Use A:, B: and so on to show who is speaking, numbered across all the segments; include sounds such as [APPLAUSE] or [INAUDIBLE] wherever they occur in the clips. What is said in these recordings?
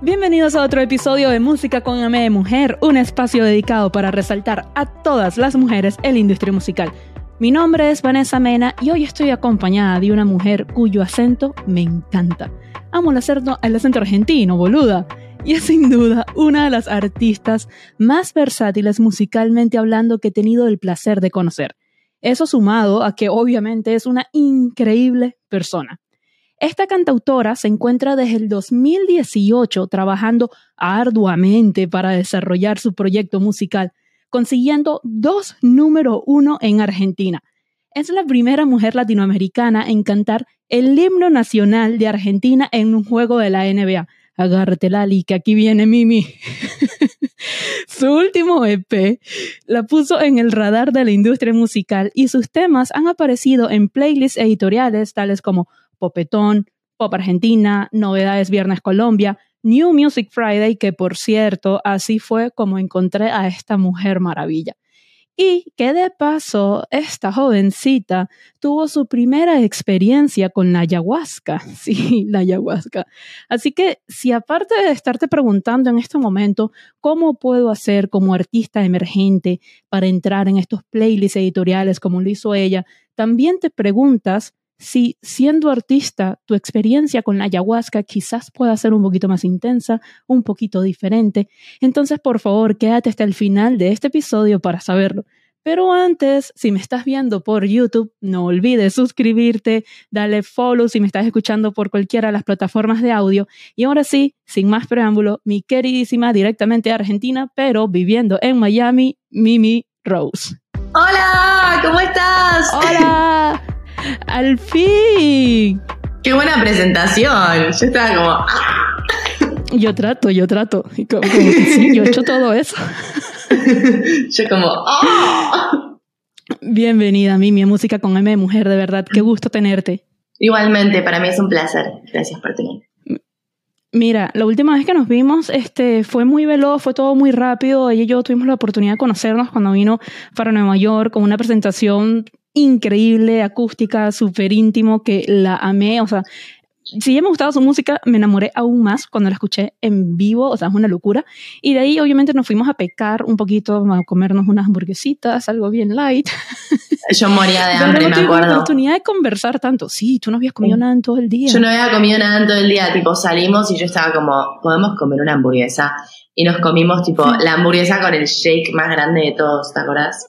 A: Bienvenidos a otro episodio de Música con M de Mujer, un espacio dedicado para resaltar a todas las mujeres en la industria musical. Mi nombre es Vanessa Mena y hoy estoy acompañada de una mujer cuyo acento me encanta. Amo el acento, el acento argentino, boluda. Y es sin duda una de las artistas más versátiles musicalmente hablando que he tenido el placer de conocer. Eso sumado a que obviamente es una increíble persona. Esta cantautora se encuentra desde el 2018 trabajando arduamente para desarrollar su proyecto musical, consiguiendo dos número uno en Argentina. Es la primera mujer latinoamericana en cantar el himno nacional de Argentina en un juego de la NBA. Agárrate, Lali, que aquí viene Mimi. [LAUGHS] Su último EP la puso en el radar de la industria musical y sus temas han aparecido en playlists editoriales tales como Popetón, Pop Argentina, Novedades Viernes Colombia, New Music Friday, que por cierto, así fue como encontré a esta mujer maravilla. Y que de paso, esta jovencita tuvo su primera experiencia con la ayahuasca. [LAUGHS] Sí, la ayahuasca. Así que si aparte de estarte preguntando en este momento cómo puedo hacer como artista emergente para entrar en estos playlists editoriales como lo hizo ella, también te preguntas si siendo artista tu experiencia con la ayahuasca quizás pueda ser un poquito más intensa, un poquito diferente, entonces por favor quédate hasta el final de este episodio para saberlo. Pero antes, si me estás viendo por YouTube, no olvides suscribirte, dale follow si me estás escuchando por cualquiera de las plataformas de audio. Y ahora sí, sin más preámbulo, mi queridísima directamente Argentina, pero viviendo en Miami, Mimi Rose.
B: Hola, ¿cómo estás?
A: Hola. [LAUGHS] ¡Al fin!
B: ¡Qué buena presentación! Yo estaba como... ¡ah!
A: Yo trato, yo trato. Como, sí, yo he hecho todo eso. [LAUGHS]
B: yo como... ¡ah!
A: Bienvenida a Mimi, Música con M de Mujer, de verdad. Qué gusto tenerte.
B: Igualmente, para mí es un placer. Gracias por tenerme.
A: Mira, la última vez que nos vimos este, fue muy veloz, fue todo muy rápido. Ella y yo tuvimos la oportunidad de conocernos cuando vino para Nueva York con una presentación increíble, acústica, súper íntimo, que la amé. O sea, si ya me gustaba su música, me enamoré aún más cuando la escuché en vivo, o sea, es una locura. Y de ahí, obviamente, nos fuimos a pecar un poquito, a comernos unas hamburguesitas, algo bien light. [LAUGHS]
B: Yo moría de hambre,
A: Pero
B: me
A: no
B: acuerdo.
A: la oportunidad de conversar tanto. Sí, tú no habías comido nada en todo el día.
B: Yo no había comido nada en todo el día, tipo salimos y yo estaba como, podemos comer una hamburguesa. Y nos comimos tipo
A: Sí.
B: la hamburguesa con el shake más grande de todos, ¿te acordás?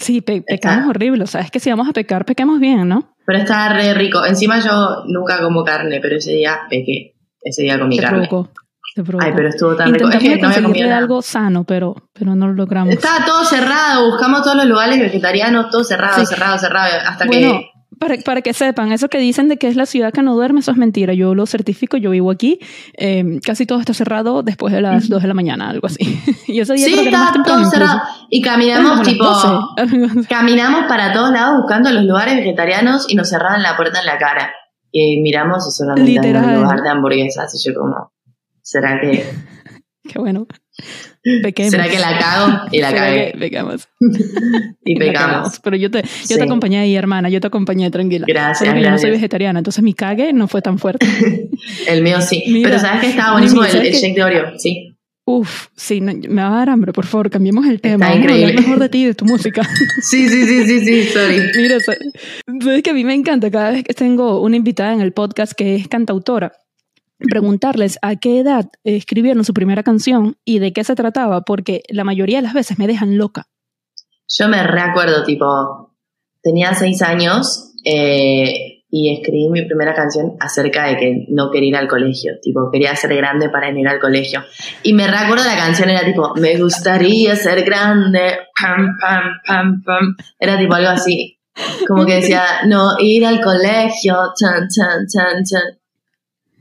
A: Sí, pe- pecamos
B: Está.
A: horrible. O sea, es que si vamos a pecar, pequemos bien, ¿no?
B: Pero estaba re rico. Encima yo nunca como carne, pero ese día pequé. Ese día comí
A: Te
B: carne.
A: provocó. Te provocó.
B: Ay, pero estuvo tan rico. Es que no había comido nada.
A: algo sano, pero, pero no lo logramos.
B: Estaba todo cerrado, buscamos todos los lugares vegetarianos, todo cerrado,
A: Sí.
B: cerrado, cerrado, hasta
A: Bueno,
B: que...
A: para, para que sepan, eso que dicen de que es la ciudad que no duerme, eso es mentira. Yo lo certifico, yo vivo aquí. eh, casi todo está cerrado después de las 2 de la mañana, algo así. [LAUGHS] y ese día
B: Sí,
A: creo que
B: estaba todo cerrado. Y caminamos tipo...
A: 12, algo así.
B: Caminamos para todos lados buscando los lugares vegetarianos y nos cerraban la puerta en la cara. Y miramos y solamente
A: Literal.
B: un lugar de hamburguesas. Y yo como, ¿será que, [LAUGHS]
A: Qué bueno. Pequemos.
B: ¿será que la cago? Y la
A: ¿Será
B: cagué.
A: pecamos? [LAUGHS]
B: Y [LAUGHS] pecamos.
A: Pero yo te, yo
B: Sí.
A: te acompañé ahí, hermana. Yo te acompañé tranquila.
B: Gracias,
A: Solo que yo no soy
B: gracias.
A: vegetariana, entonces mi cague no fue tan fuerte. [LAUGHS]
B: El mío sí.
A: Mira,
B: Pero ¿sabes que estaba buenísimo el,
A: ¿sabes
B: el shake de Oreo? Sí.
A: Uf, sí, no, me va a dar hambre, por favor, cambiemos el tema.
B: Está
A: Vamos a hablar
B: increíble.
A: mejor de ti de tu música.
B: Sí, sí, sí, sí, sí, sorry.
A: Mira, sa- sabes que a mí me encanta cada vez que tengo una invitada en el podcast que es cantautora, preguntarles a qué edad escribieron su primera canción y de qué se trataba, porque la mayoría de las veces me dejan loca.
B: Yo me recuerdo, tipo, tenía seis años eh, y escribí mi primera canción acerca de que no quería ir al colegio, tipo, quería ser grande para ir al colegio. Y me recuerdo la canción era tipo, me gustaría ser grande, pam, pam, pam, pam. Era tipo algo así, como que decía, no ir al colegio, chan, chan, chan, chan.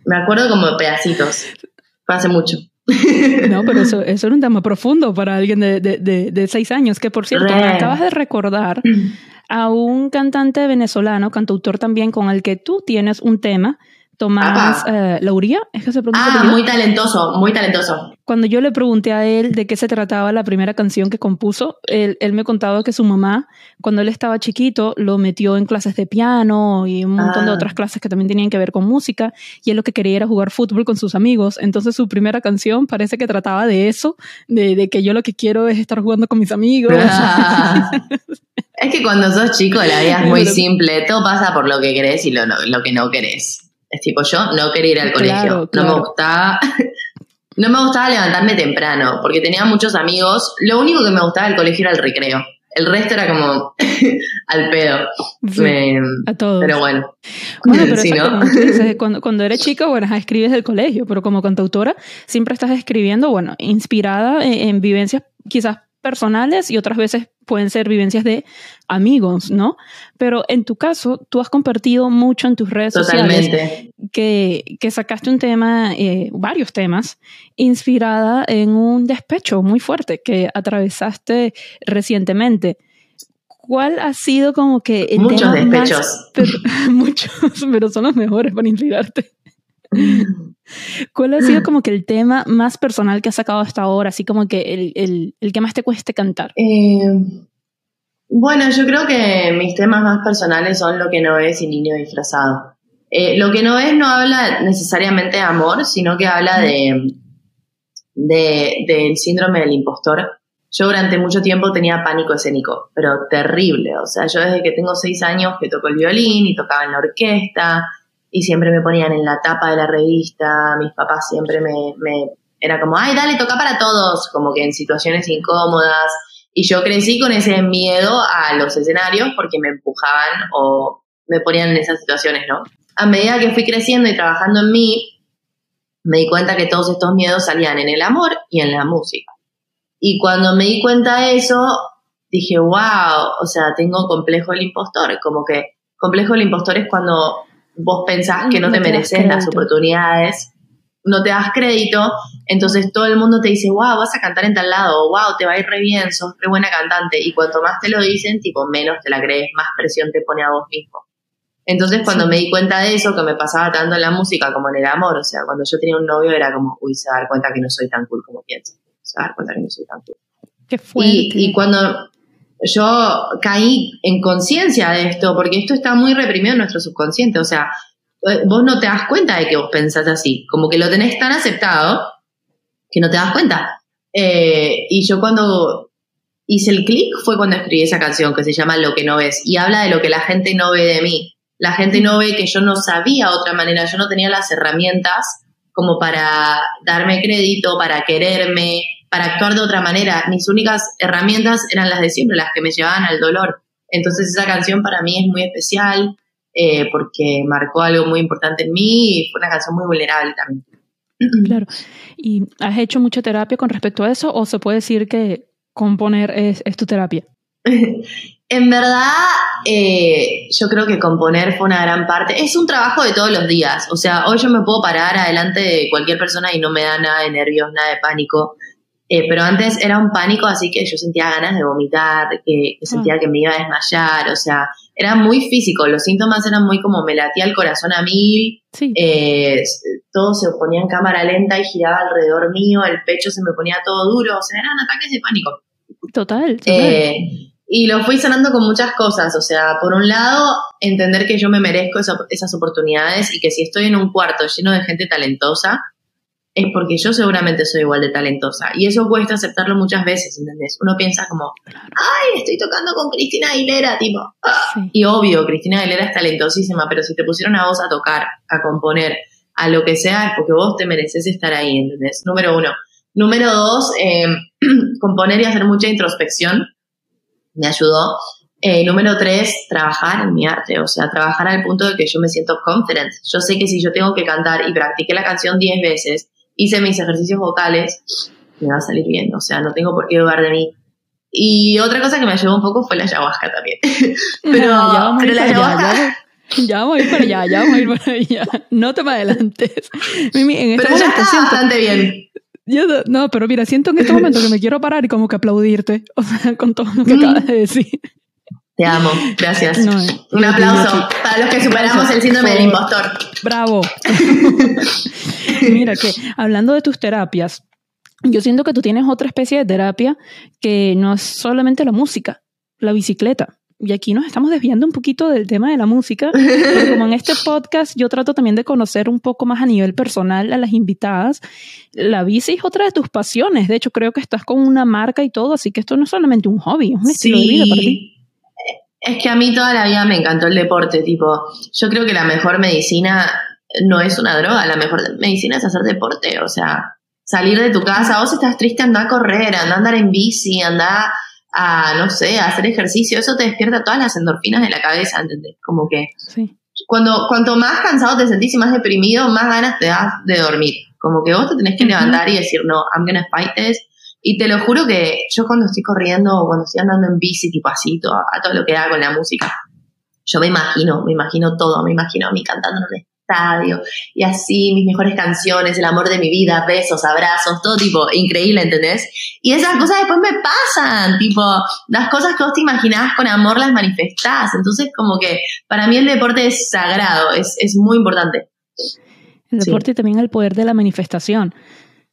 B: Me acuerdo como de pedacitos, fue hace mucho.
A: No, [LAUGHS] pero eso, eso era un tema profundo para alguien de, de, de, de seis años, que por cierto,
B: Re.
A: me acabas de recordar a un cantante venezolano, cantautor también, con el que tú tienes un tema Tomás eh, Lauría, es que se pronuncia.
B: Ah, muy talentoso, muy talentoso.
A: Cuando yo le pregunté a él de qué se trataba la primera canción que compuso, él, él me contaba que su mamá, cuando él estaba chiquito, lo metió en clases de piano y un montón de
B: Ah.
A: otras clases que también tenían que ver con música, y él lo que quería era jugar fútbol con sus amigos. Entonces su primera canción parece que trataba de eso, de, de que yo lo que quiero es estar jugando con mis amigos. [LAUGHS]
B: es que cuando sos chico la vida es muy simple, todo pasa por lo que querés y lo, lo que no querés. Es tipo, yo no quería ir al
A: Claro,
B: colegio, no me gustaba, [LAUGHS] no me gustaba levantarme temprano, porque tenía muchos amigos, lo único que me gustaba del colegio era el recreo, el resto era como [LAUGHS] al pedo.
A: Sí,
B: Me-
A: a todos.
B: pero bueno,
A: Bueno, pero [LAUGHS] cuando, cuando eres chica, bueno, escribes del colegio, pero como cantautora siempre estás escribiendo, bueno, inspirada en, en vivencias quizás personales y otras veces pueden ser vivencias de amigos, ¿no? Pero en tu caso, tú has compartido mucho en tus redes sociales que, que sacaste un tema, eh, varios temas, inspirada en un despecho muy fuerte que atravesaste recientemente. ¿Cuál ha sido como que el
B: Muchos
A: tema más
B: despechos.
A: pero, [LAUGHS] muchos, pero son los mejores para inspirarte. [LAUGHS] ¿Cuál ha sido como que el tema más personal que has sacado hasta ahora? Así como que el, el, el que más te cueste cantar.
B: Eh, bueno, yo creo que mis temas más personales son Lo que no es y Niño disfrazado. Eh, lo que no es no habla necesariamente de amor, sino que habla de, de- del síndrome del impostor. Yo durante mucho tiempo tenía pánico escénico, pero terrible. O sea, yo desde que tengo seis años que toco el violín y tocaba en la orquesta y siempre me ponían en la tapa de la revista. Mis papás siempre me, me era como, ay, dale, toca para todos, como que en situaciones incómodas. Y yo crecí con ese miedo a los escenarios porque me empujaban o me ponían en esas situaciones, ¿no? A medida que fui creciendo y trabajando en mí, me di cuenta que todos estos miedos salían en el amor y en la música. Y cuando me di cuenta de eso, dije, wow, o sea, tengo complejo del impostor. Como que complejo del impostor es cuando vos pensás que no,
A: No
B: te mereces las oportunidades, no te das crédito, entonces todo el mundo te dice, wow, vas a cantar en tal lado, wow, te va a ir re bien, sos re buena cantante. Y cuanto más te lo dicen, tipo, menos te la crees, más presión te pone a vos mismo. Entonces, cuando
A: Sí.
B: me di cuenta de eso, que me pasaba tanto en la música como en el amor, o sea, cuando yo tenía un novio era como, uy, se va a dar cuenta que no soy tan cool como pienso. Se va a dar cuenta que no soy tan cool.
A: Qué fuerte.
B: Y, y cuando yo caí en conciencia de esto, porque esto está muy reprimido en nuestro subconsciente, o sea, eh, vos no te das cuenta de que vos pensás así, como que lo tenés tan aceptado que no te das cuenta. Eh, y yo cuando hice el clic fue cuando escribí esa canción que se llama Lo que no ves y habla de lo que la gente no ve de mí. La gente no ve que yo no sabía otra manera, yo no tenía las herramientas como para darme crédito, para quererme, para actuar de otra manera. Mis únicas herramientas eran las de siempre, las que me llevaban al dolor. Entonces esa canción para mí es muy especial eh, porque marcó algo muy importante en mí y fue una canción muy vulnerable también. [CLEARS THROAT]
A: Claro. ¿Y has hecho mucha terapia con respecto a eso o se puede decir que componer es, es tu terapia? [LAUGHS]
B: En verdad, eh, yo creo que componer fue una gran parte. Es un trabajo de todos los días. O sea, hoy yo me puedo parar adelante de cualquier persona y no me da nada de nervios, nada de pánico. Eh, pero antes era un pánico, así que yo sentía ganas de vomitar, que, que sentía que me iba a desmayar. O sea, era muy físico. Los síntomas eran muy como me latía el corazón a mil,
A: Sí.
B: eh, todo se ponía en cámara lenta y giraba alrededor mío, el pecho se me ponía todo duro. O sea, eran ataques de pánico.
A: total. total.
B: Y lo fui sanando con muchas cosas. O sea, por un lado, entender que yo me merezco esa- esas oportunidades y que si estoy en un cuarto lleno de gente talentosa, es porque yo seguramente soy igual de talentosa. Y eso cuesta aceptarlo muchas veces, ¿entendés? Uno piensa como, ay, estoy tocando con Cristina Aguilera, tipo. ah.
A: Sí.
B: Y obvio, Cristina Aguilera es talentosísima, pero si te pusieron a vos a tocar, a componer, a lo que sea, es porque vos te mereces estar ahí, ¿entendés? Número uno. Número dos, eh, [CLEARS THROAT] componer y hacer mucha introspección me ayudó. Eh, número tres, trabajar en mi arte, o sea, trabajar al punto de que yo me siento confident. Yo sé que si yo tengo que cantar y practiqué la canción 10 veces, hice mis ejercicios vocales, me va a salir bien, o sea, no tengo por qué dudar de mí. Y otra cosa que me ayudó un poco fue la ayahuasca también. [LAUGHS] pero,
A: Ah, ya vamos a
B: pero la
A: para allá,
B: ayahuasca...
A: ya vamos- Ya vamos a ir para allá, ya vamos a ir para allá. No te me adelantes. Mimi, en este
B: Pero ya
A: momento
B: está
A: siento,
B: bastante bien.
A: Yo no- pero mira, siento en este momento que me quiero parar y como que aplaudirte, [LAUGHS] o sea, con todo lo que
B: Mm.
A: acabas de decir.
B: Te amo, gracias. Un aplauso para los que superamos el síndrome del impostor.
A: Bravo. [LAUGHS] Mira que hablando de tus terapias, yo siento que tú tienes otra especie de terapia que no es solamente la música, la bicicleta. Y aquí nos estamos desviando un poquito del tema de la música, [LAUGHS] pero como en este podcast yo trato también de conocer un poco más a nivel personal a las invitadas, la bici es otra de tus pasiones. De hecho, creo que estás con una marca y todo, así que esto no es solamente un hobby, es un estilo de vida para ti.
B: Es que a mí toda la vida me encantó el deporte, tipo, yo creo que la mejor medicina no es una droga, la mejor medicina es hacer deporte, o sea, salir de tu casa, vos estás triste, anda a correr, anda a andar en bici, anda a, no sé, a hacer ejercicio, eso te despierta todas las endorfinas de la cabeza, ¿entendés? Como que sí. cuando, cuanto más cansado te sentís y más deprimido, más ganas te das de dormir. Como que vos te tenés que levantar y decir, no, I'm gonna fight this, y te lo juro que yo cuando estoy corriendo o cuando estoy andando en bici, tipo así, a todo lo que hago con la música, yo me imagino, me imagino todo, me imagino a mí un estadio y así, mis mejores canciones, el amor de mi vida, besos, abrazos, todo tipo, increíble, ¿entendés? Y esas cosas después me pasan, tipo, las cosas que vos te imaginabas con amor las manifestás, entonces como que para mí el deporte es sagrado, es, es muy importante.
A: El deporte y también el poder de la manifestación.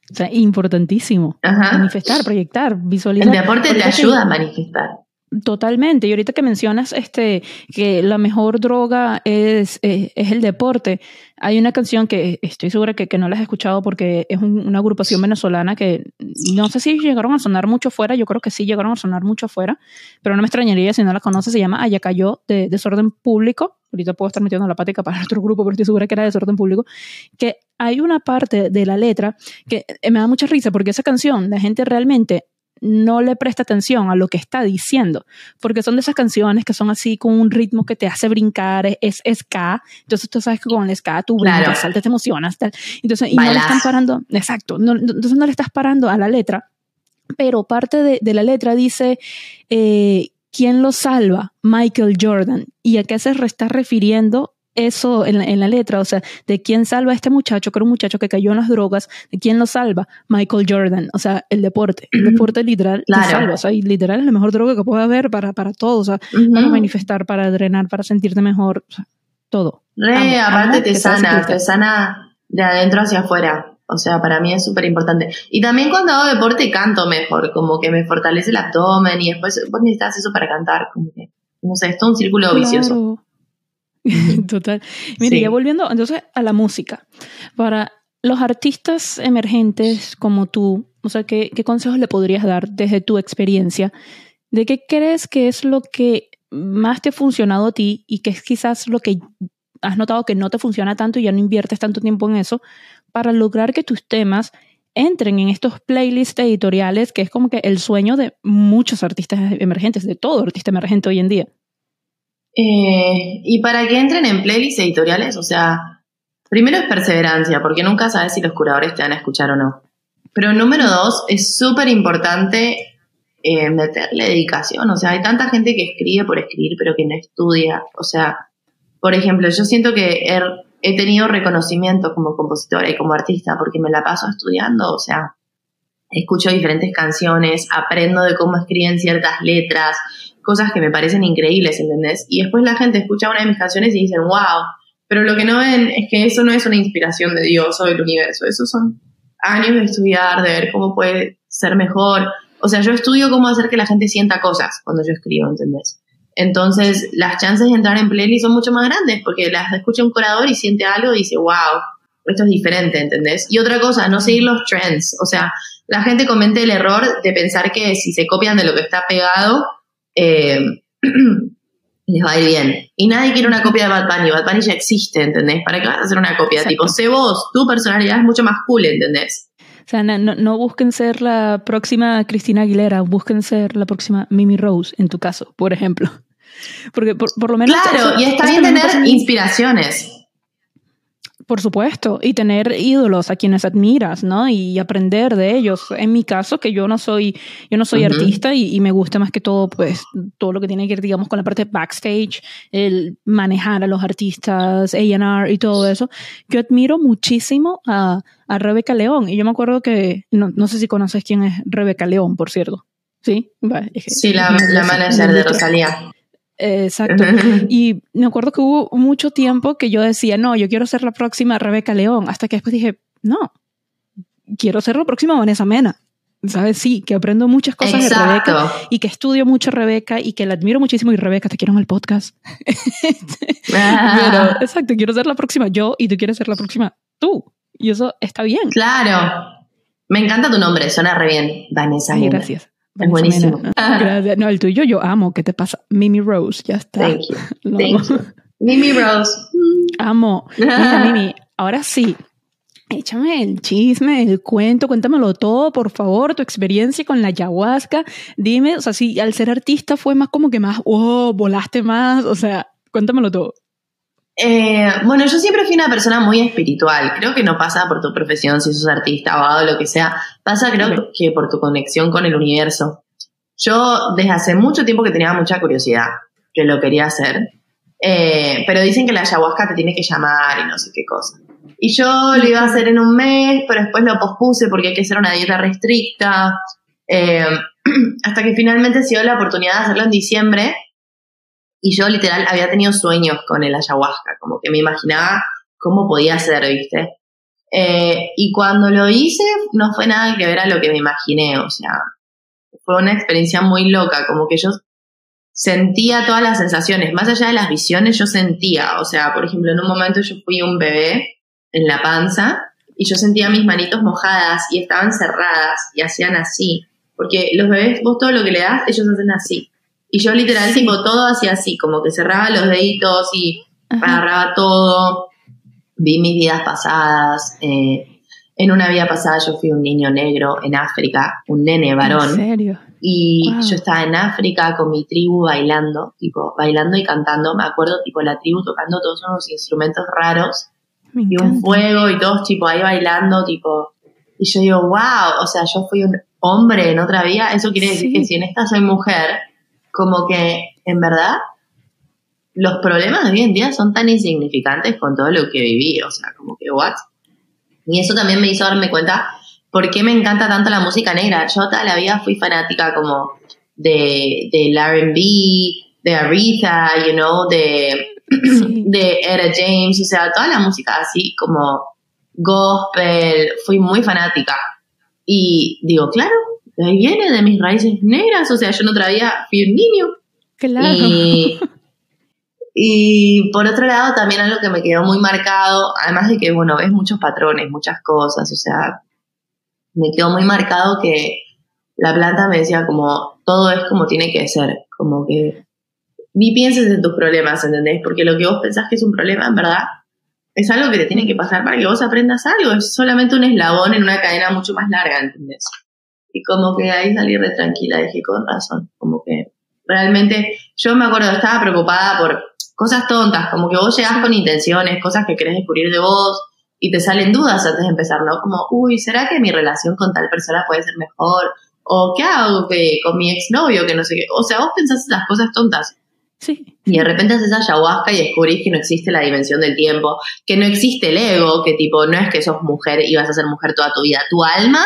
A: O sea, importantísimo. Manifestar, proyectar, visualizar.
B: El deporte te ayuda a manifestar.
A: Totalmente. Y ahorita que mencionas este, que la mejor droga es, eh, es el deporte, hay una canción que estoy segura que, no la has escuchado porque es una agrupación venezolana que no sé si llegaron a sonar mucho fuera, yo creo que sí llegaron a sonar mucho fuera, pero no me extrañaría si no la conoces, se llama Ayacayó de Desorden Público. Ahorita puedo estar metiendo la pática para otro grupo, pero estoy segura que era Desorden Público. Que hay una parte de la letra que me da mucha risa porque esa canción, la gente realmente no le presta atención a lo que está diciendo, porque son de esas canciones que son así con un ritmo que te hace brincar, es, ska, entonces tú sabes que con el ska tú brincas, saltas, te emocionas, tal. entonces y no le están parando, exacto, entonces no le estás parando a la letra, pero parte de, la letra dice, eh, ¿quién lo salva? Michael Jordan. ¿Y a qué se está refiriendo? Eso en la, letra, o sea, de quién salva a este muchacho, que era un muchacho que cayó en las drogas, de quién lo salva, Michael Jordan, o sea, el deporte, el deporte literal te salva, o sea, y literal es la mejor droga que puede haber para, para todo, o sea, para manifestar, para drenar, para sentirte mejor, o sea, todo.
B: Re, aparte te sana, te sana de adentro hacia afuera. O sea, para mí es súper importante. Y también cuando hago deporte canto mejor, como que me fortalece el abdomen y después vos necesitas eso para cantar, como que, no sé, es todo un círculo vicioso. [LAUGHS]
A: Total. Mire, ya volviendo entonces a la música. Para los artistas emergentes como tú, o sea, ¿qué, ¿qué, consejos le podrías dar desde tu experiencia? ¿De qué crees que es lo que más te ha funcionado a ti y que es quizás lo que has notado que no te funciona tanto y ya no inviertes tanto tiempo en eso para lograr que tus temas entren en estos playlists editoriales, que es como que el sueño de muchos artistas emergentes, de todo artista emergente hoy en día?
B: Eh, y para que entren en playlists editoriales, o sea, primero es perseverancia, porque nunca sabes si los curadores te van a escuchar o no. Pero número dos, es súper importante eh, meterle dedicación. O sea, hay tanta gente que escribe por escribir, pero que no estudia. O sea, por ejemplo, yo siento que he, he tenido reconocimiento como compositora y como artista porque me la paso estudiando. O sea, escucho diferentes canciones, aprendo de cómo escriben ciertas letras, cosas que me parecen increíbles, ¿entendés? Y después la gente escucha una de mis canciones y dicen, wow, pero lo que no ven es que eso no es una inspiración de Dios o del universo, eso son años de estudiar, de ver cómo puede ser mejor. O sea, yo estudio cómo hacer que la gente sienta cosas cuando yo escribo, ¿entendés? Entonces, las chances de entrar en playlist son mucho más grandes porque las escucha un curador y siente algo y dice, wow, esto es diferente, ¿entendés? Y otra cosa, no seguir los trends. O sea, la gente comete el error de pensar que si se copian de lo que está pegado, eh, [CLEARS THROAT] les va a ir bien. Y nadie quiere una copia de Bad Bunny. Bad Bunny ya existe, ¿entendés? ¿Para qué vas a hacer una copia? Tipo, sé vos, tu personalidad es mucho más cool, ¿entendés?
A: O sea, no, no, busquen ser la próxima Cristina Aguilera, busquen ser la próxima Mimi Rose, en tu caso, por ejemplo. [LAUGHS] Porque por, lo menos...
B: Claro, y está bien tener inspiraciones.
A: Por supuesto, y tener ídolos a quienes admiras, ¿no? Y aprender de ellos. En mi caso, que yo no soy, yo no soy artista y, me gusta más que todo, pues, todo lo que tiene que ver, digamos, con la parte backstage, el manejar a los artistas, A&R y todo eso. Yo admiro muchísimo a, a Rebeca León. Y yo me acuerdo que, no, no sé si conoces quién es Rebeca León, por cierto. Sí,
B: sí, la, la manager de Rosalía.
A: Exacto. Y me acuerdo que hubo mucho tiempo que yo decía, no, yo quiero ser la próxima Rebeca León, hasta que después dije, no, quiero ser la próxima Vanessa Mena. ¿Sabes? Sí, que aprendo muchas cosas de Rebeca y que estudio mucho a Rebeca y que la admiro muchísimo. Y Rebeca, te quiero en el podcast. [LAUGHS] Pero, exacto, quiero ser la próxima yo y tú quieres ser la próxima tú. Y eso está bien.
B: Claro. Me encanta tu nombre, suena re bien, Vanessa.
A: Ay, gracias.
B: Es buenísimo.
A: Gracias. No, el tuyo yo amo. ¿Qué te pasa? Mimi Rose, ya está.
B: Thank you. [LAUGHS] Thank you. Mimi Rose.
A: Amo. [LAUGHS] Mira, Mimi, ahora sí, Échame el chisme, el cuento, cuéntamelo todo, por favor, tu experiencia con la ayahuasca. Dime, o sea, si al ser artista fue más como que más, oh, volaste más, o sea, cuéntamelo todo.
B: Eh, bueno, yo siempre fui una persona muy espiritual. Creo que no pasa por tu profesión, si sos artista, abogado, lo que sea. Pasa, creo que por tu conexión con el universo. Yo desde hace mucho tiempo que tenía mucha curiosidad, que lo quería hacer. Eh, pero dicen que la ayahuasca te tiene que llamar y no sé qué cosa. Y yo lo iba a hacer en un mes, pero después lo pospuse porque hay que hacer una dieta restricta. Eh, [CLEARS THROAT] hasta que finalmente se dio la oportunidad de hacerlo en diciembre. Y yo literal había tenido sueños con el ayahuasca, como que me imaginaba cómo podía ser, ¿viste? Eh, y cuando lo hice, no fue nada que ver a lo que me imaginé, o sea, fue una experiencia muy loca, como que yo sentía todas las sensaciones, más allá de las visiones, yo sentía, o sea, por ejemplo, en un momento yo fui un bebé en la panza y yo sentía mis manitos mojadas y estaban cerradas y hacían así. Porque los bebés, vos todo lo que le das, ellos hacen así. Y yo literal, tipo, todo hacía así, como que cerraba los deditos y agarraba todo. Vi mis vidas pasadas. Eh, en una vida pasada yo fui un niño negro en África, un nene varón.
A: ¿En serio?
B: Y yo estaba en África con mi tribu bailando, tipo, bailando y cantando. Me acuerdo, tipo, la tribu tocando todos unos instrumentos raros y un fuego y todos tipo ahí bailando, tipo, y yo digo, wow, o sea, yo fui un hombre en otra vida, eso quiere decir que si en esta soy mujer, como que en verdad los problemas de hoy en día son tan insignificantes con todo lo que viví, o sea, como que what? Y eso también me hizo darme cuenta por qué me encanta tanto la música negra. Yo toda la vida fui fanática como de, del RB, de Aretha, you know, de de Era James, o sea, toda la música así como gospel, fui muy fanática. Y digo, claro, de ahí viene, de mis raíces negras, o sea, yo no traía, fui un niño.
A: Claro. [LAUGHS]
B: Y, por otro lado, también algo que me quedó muy marcado, además de que, bueno, ves muchos patrones, muchas cosas, o sea, me quedó muy marcado que la planta me decía como, todo es como tiene que ser, como que ni pienses en tus problemas, ¿entendés? Porque lo que vos pensás que es un problema, en verdad, es algo que te tiene que pasar para que vos aprendas algo. Es solamente un eslabón en una cadena mucho más larga, ¿entendés? Y como que ahí salí re tranquila, dije, con razón, como que realmente, yo me acuerdo, estaba preocupada por cosas tontas, como que vos llegás con intenciones, cosas que querés descubrir de vos, y te salen dudas antes de empezar, ¿no? Como, uy, ¿será que mi relación con tal persona puede ser mejor? ¿O qué hago que, con mi exnovio? Que no sé qué. O sea, vos pensás las cosas tontas. Y de repente haces ayahuasca y descubrís que no existe la dimensión del tiempo, que no existe el ego, que tipo, no es que sos mujer y vas a ser mujer toda tu vida. Tu alma,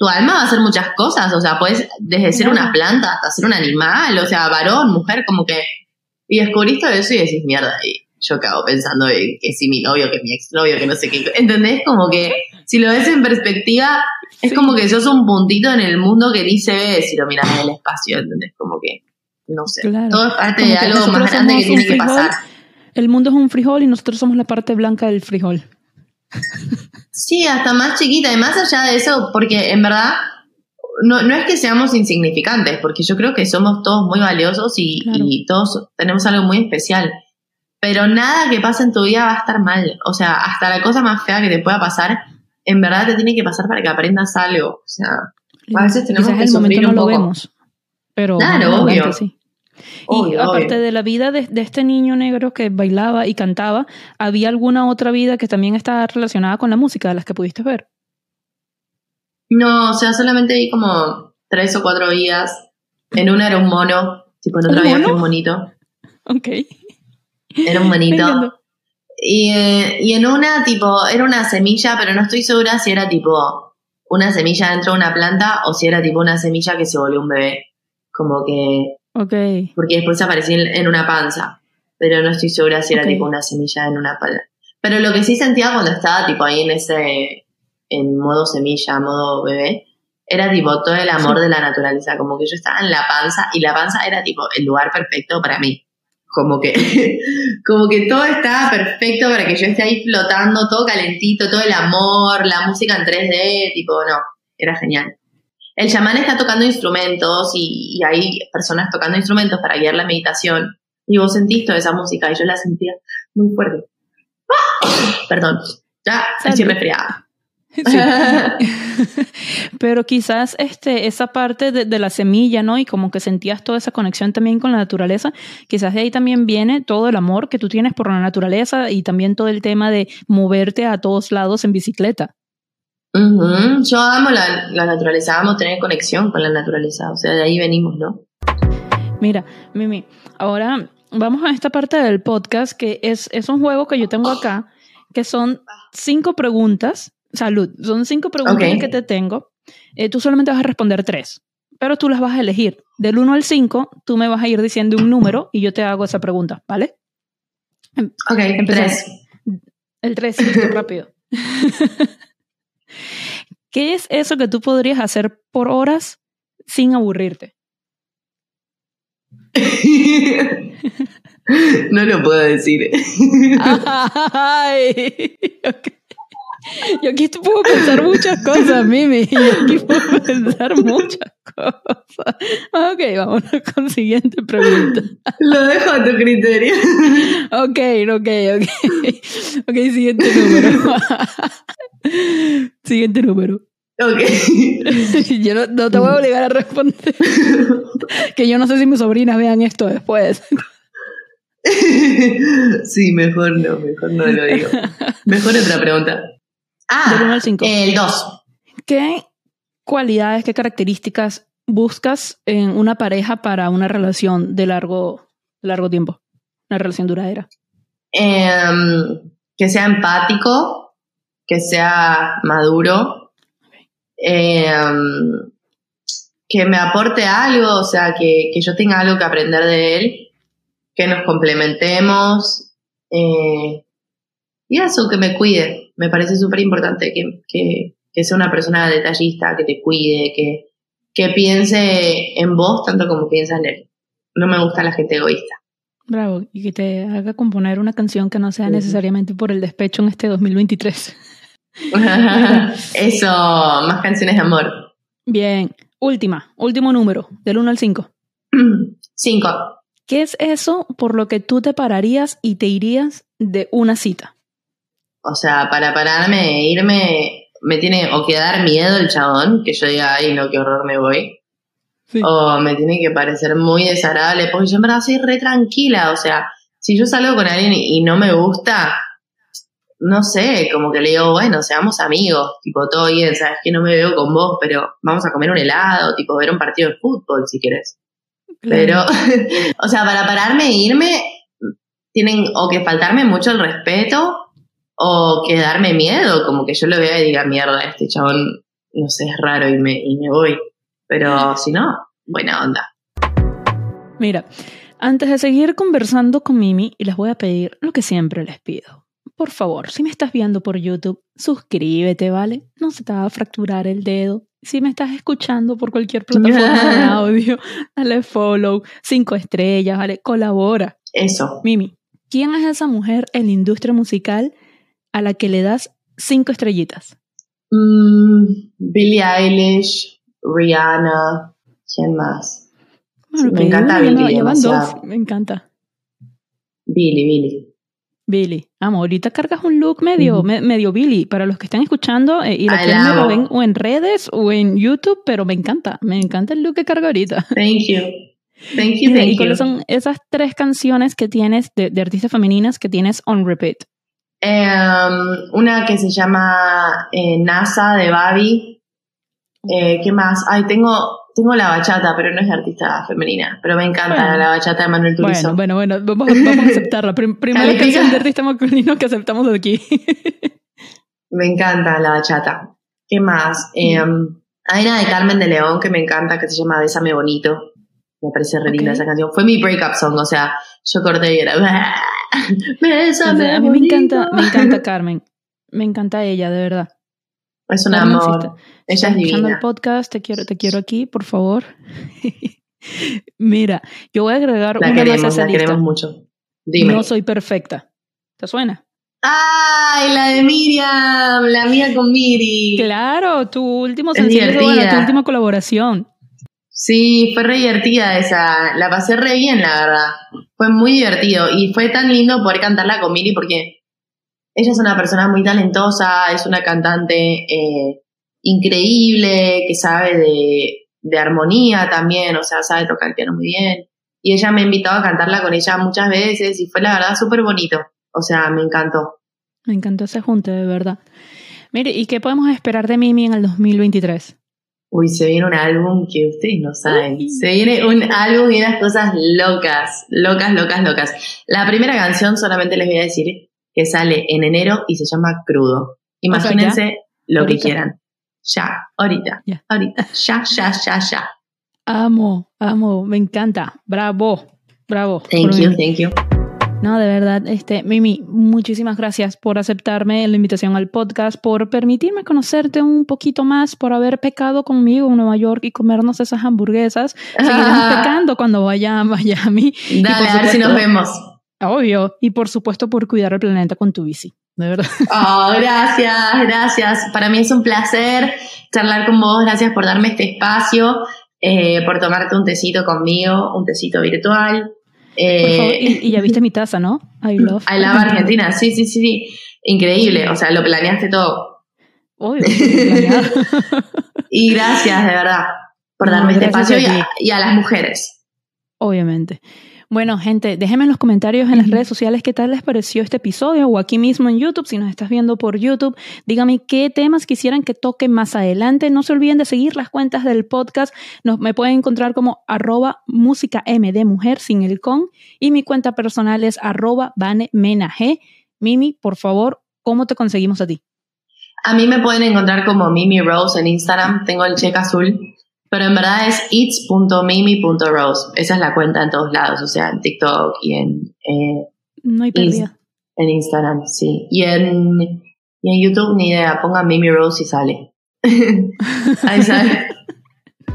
B: tu alma va a hacer muchas cosas, o sea, puedes desde ser una planta hasta ser un animal, o sea, varón, mujer, como que... Y descubrís todo eso y decís, mierda, y yo acabo pensando que si mi novio, que mi exnovio, que no sé qué. ¿Entendés? Como que si lo ves en perspectiva, es como que sos un puntito en el mundo que dice ve si lo miras en el espacio, ¿entendés? Como que no sé. Todo es parte de algo más grande que tiene que pasar.
A: El mundo es un frijol y nosotros somos la parte blanca del frijol.
B: Sí, hasta más chiquita. Y más allá de eso, porque en verdad no, no es que seamos insignificantes, porque yo creo que somos todos muy valiosos y, y todos tenemos algo muy especial. Pero nada que pase en tu vida va a estar mal. O sea, hasta la cosa más fea que te pueda pasar, en verdad te tiene que pasar para que aprendas algo. O sea, a veces tenemos que el momento no lo vemos.
A: Pero
B: claro, obvio.
A: Sí. Y aparte de la vida de, este niño negro que bailaba y cantaba, ¿había alguna otra vida que también estaba relacionada con la música de las que pudiste ver?
B: No, o sea, solamente vi como tres o cuatro vidas. En una era un mono, tipo en otra vida un monito.
A: Ok.
B: Era un monito. Y, eh, y en una, tipo, era una semilla, pero no estoy segura si era tipo una semilla dentro de una planta o si era tipo una semilla que se volvió un bebé. Como que
A: Ok.
B: Porque después aparecí en, en una panza. Pero no estoy segura si era
A: Ok.
B: tipo una semilla en una palma. Pero lo que sí sentía cuando estaba tipo ahí en ese, en modo semilla, modo bebé, era tipo todo el amor
A: Sí.
B: de la naturaleza. Como que yo estaba en la panza y la panza era tipo el lugar perfecto para mí. Como que, [LAUGHS] como que todo estaba perfecto para que yo esté ahí flotando, todo calentito, todo el amor, la música en 3D, tipo, no, era genial. El chamán está tocando instrumentos y, y hay personas tocando instrumentos para guiar la meditación. Y vos sentís toda esa música y yo la sentía muy fuerte. Perdón, ya estoy resfriada. [LAUGHS]
A: Sí. [LAUGHS] Pero quizás este, esa parte de, de la semilla, ¿no? Y como que sentías toda esa conexión también con la naturaleza, quizás de ahí también viene todo el amor que tú tienes por la naturaleza y también todo el tema de moverte a todos lados en bicicleta.
B: Ujú, Yo amo la, la naturaleza, amo tener conexión con la naturaleza. O sea, de ahí venimos, ¿no?
A: Mira, Mimi, ahora vamos a esta parte del podcast que es, es un juego que yo tengo acá, que son cinco preguntas. Salud, son cinco preguntas que te tengo. Eh, tú solamente vas a responder tres, pero tú las vas a elegir. Del 1 al 5, tú me vas a ir diciendo un número y yo te hago esa pregunta, ¿vale?
B: Ok,
A: Empezamos.
B: tres.
A: El 3, listo, rápido. [LAUGHS] ¿Qué es eso que tú podrías hacer por horas sin aburrirte? [LAUGHS]
B: no lo puedo decir. [LAUGHS]
A: Ay, ok. Yo aquí puedo pensar muchas cosas, Mimi. Yo aquí puedo pensar muchas cosas. Ok, vámonos con siguiente pregunta.
B: lo dejo a tu criterio.
A: Ok, ok, ok. Ok, siguiente número. Siguiente número.
B: ok. [LAUGHS]
A: Yo no, no te voy a obligar a responder. Que yo no sé si mis sobrinas vean esto después. [LAUGHS]
B: sí, mejor no, mejor no lo digo. Mejor otra pregunta.
A: Del uno
B: Ah,
A: al cinco.
B: el 2.
A: ¿Qué cualidades, qué características buscas en una pareja para una relación de largo, largo tiempo? Una relación duradera.
B: Em, que sea empático, que sea maduro, em, que me aporte algo, o sea, que, que yo tenga algo que aprender de él, que nos complementemos, eh, y eso, que me cuide. Me parece súper importante que, que, que sea una persona detallista, que te cuide, que, que piense en vos tanto como piensa en él. No me gusta la gente egoísta.
A: Bravo. Y que te haga componer una canción que no sea necesariamente por el despecho en este 2023. [LAUGHS]
B: Eso, más canciones de amor.
A: Bien. Última, último número, del 1 al 5. [CLEARS THROAT]
B: Cinco.
A: ¿Qué es eso por lo que tú te pararías y te irías de una cita?
B: O sea, para pararme e irme, me tiene o que dar miedo el chabón, que yo diga, ay, no, qué horror, me voy.
A: Sí.
B: O me tiene que parecer muy desagradable, porque yo en verdad soy re tranquila. O sea, si yo salgo con alguien y y no me gusta, no sé, como que le digo, bueno, seamos amigos, tipo, todo bien, sabes que no me veo con vos, pero vamos a comer un helado, tipo, ver un partido de fútbol si quieres. Pero, [LAUGHS] o sea, para pararme e irme, tienen o que faltarme mucho el respeto o que darme miedo, como que yo lo vea y diga, mierda, este chabón, no sé, es raro y me, y me voy. Pero si no, buena onda.
A: Mira, antes de seguir conversando con Mimi, les voy a pedir lo que siempre les pido. Por favor, si me estás viendo por YouTube, suscríbete, ¿vale? No se te va a fracturar el dedo. Si me estás escuchando por cualquier [LAUGHS] plataforma de audio, dale follow, cinco estrellas, ¿vale? Colabora.
B: Eso.
A: Mimi, ¿quién es esa mujer en la industria musical a la que le das cinco estrellitas?
B: Mm, Billie Eilish, Rihanna, ¿quién más? Sí, me encanta Billie
A: dos, me encanta.
B: Billie, Billie.
A: Billy. Amo, ahorita cargas un look medio, me- medio Billy. Para los que están escuchando eh, y los que me lo ven o en redes o en YouTube, pero me encanta. Me encanta el look que carga ahorita. [LAUGHS]
B: Thank you. Thank you, thank
A: ¿Y cuáles son esas tres canciones que tienes de, de artistas femeninas que tienes on repeat?
B: Em, una que se llama eh, NASA de Babi. Eh, ¿Qué más? Ay, tengo, tengo la bachata, pero no es artista femenina. Pero me encanta
A: Bueno.
B: la bachata de Manuel Turizo.
A: Bueno, bueno, bueno, [LAUGHS] vamos, a- vamos a aceptarla. Prim- primera canción de artista masculino que aceptamos aquí. [LAUGHS]
B: Me encanta la bachata. ¿Qué más? Em, hay una de Carmen de León que me encanta que se llama Bésame Bonito. Me parece re linda esa canción. Fue mi breakup song, o sea, yo corté y era. [LAUGHS] Bésame,
A: a mí me encanta, me encanta [LAUGHS] Carmen. Me encanta ella, de verdad.
B: Es un amor. ella es divina.
A: el podcast, te quiero, te quiero aquí, por favor. [LAUGHS] Mira, yo voy a agregar
B: la
A: una
B: queremos,
A: más a esa
B: la
A: lista.
B: queremos mucho. Dime.
A: No soy perfecta. ¿Te suena?
B: ¡Ay, la de Miriam! La mía con Miri.
A: Claro, tu último sencillo, bueno, tu última colaboración.
B: Sí, fue re divertida esa. La pasé re bien, la verdad. Fue muy divertido. Y fue tan lindo poder cantarla con Miri porque ella es una persona muy talentosa, es una cantante eh, increíble, que sabe de, de armonía también, o sea, sabe tocar el piano muy bien. Y ella me ha invitado a cantarla con ella muchas veces y fue la verdad súper bonito. O sea, me encantó.
A: Me encantó ese junte, de verdad. Mire, ¿y qué podemos esperar de Mimi en el 2023?
B: Uy, se viene un álbum que ustedes no saben. Se viene un álbum y unas cosas locas, locas, locas, locas. La primera canción solamente les voy a decir que sale en enero y se llama Crudo. Imagínense lo que quieran. Ya, ahorita,
A: Ya.
B: ahorita, ya, ya, ya, ya.
A: Amo, amo, me encanta. Bravo, bravo.
B: Thank you, thank you.
A: No, de verdad, este, Mimi, muchísimas gracias por aceptarme la invitación al podcast, por permitirme conocerte un poquito más, por haber pecado conmigo en Nueva York y comernos esas hamburguesas. [LAUGHS] Seguiremos pecando cuando vaya a Miami. Y por
B: Dale, a ver si
A: supuesto-
B: nos vemos.
A: Obvio. Y por supuesto por cuidar el planeta con tu bici. De verdad.
B: Oh, gracias, gracias. Para mí es un placer charlar con vos. Gracias por darme este espacio, eh, por tomarte un tecito conmigo, un tecito virtual.
A: Por favor,
B: Eh,
A: y, y ya viste mi taza, ¿no? I love.
B: I love Argentina, sí, sí, sí, sí. Increíble, o sea, lo planeaste todo.
A: Obvio. [LAUGHS]
B: Y gracias, de verdad, por
A: No,
B: darme este espacio y
A: a
B: a, y a las mujeres.
A: Obviamente. Bueno, gente, déjenme en los comentarios en las redes sociales qué tal les pareció este episodio o aquí mismo en YouTube, si nos estás viendo por YouTube, díganme qué temas quisieran que toque más adelante. No se olviden de seguir las cuentas del podcast. Nos, me pueden encontrar como arroba música M de mujer sin el con y mi cuenta personal es arroba vanemenag. Mimi, por favor, ¿cómo te conseguimos a ti?
B: A mí me pueden encontrar como Mimi Rose en Instagram, tengo el check azul, pero en verdad es its.mimi.rose. Esa es la cuenta en todos lados, o sea, en TikTok y en, eh,
A: No hay pérdida.
B: en Instagram, sí. Y en, y en YouTube, ni idea, pongan Mimi Rose y sale. [LAUGHS] Ahí sale,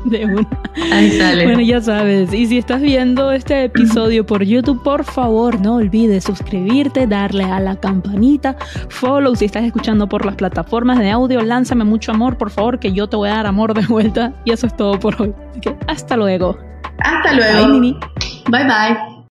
B: [LAUGHS]
A: De una.
B: ahí sale.
A: Bueno, ya sabes, y si estás viendo este episodio por YouTube, por favor no olvides suscribirte, darle a la campanita, follow si estás escuchando por las plataformas de audio, lánzame mucho amor, por favor, que yo te voy a dar amor de vuelta. Y eso es todo por hoy. Así que hasta luego.
B: Hasta
A: Bye,
B: luego.
A: Mimi.
B: Bye bye.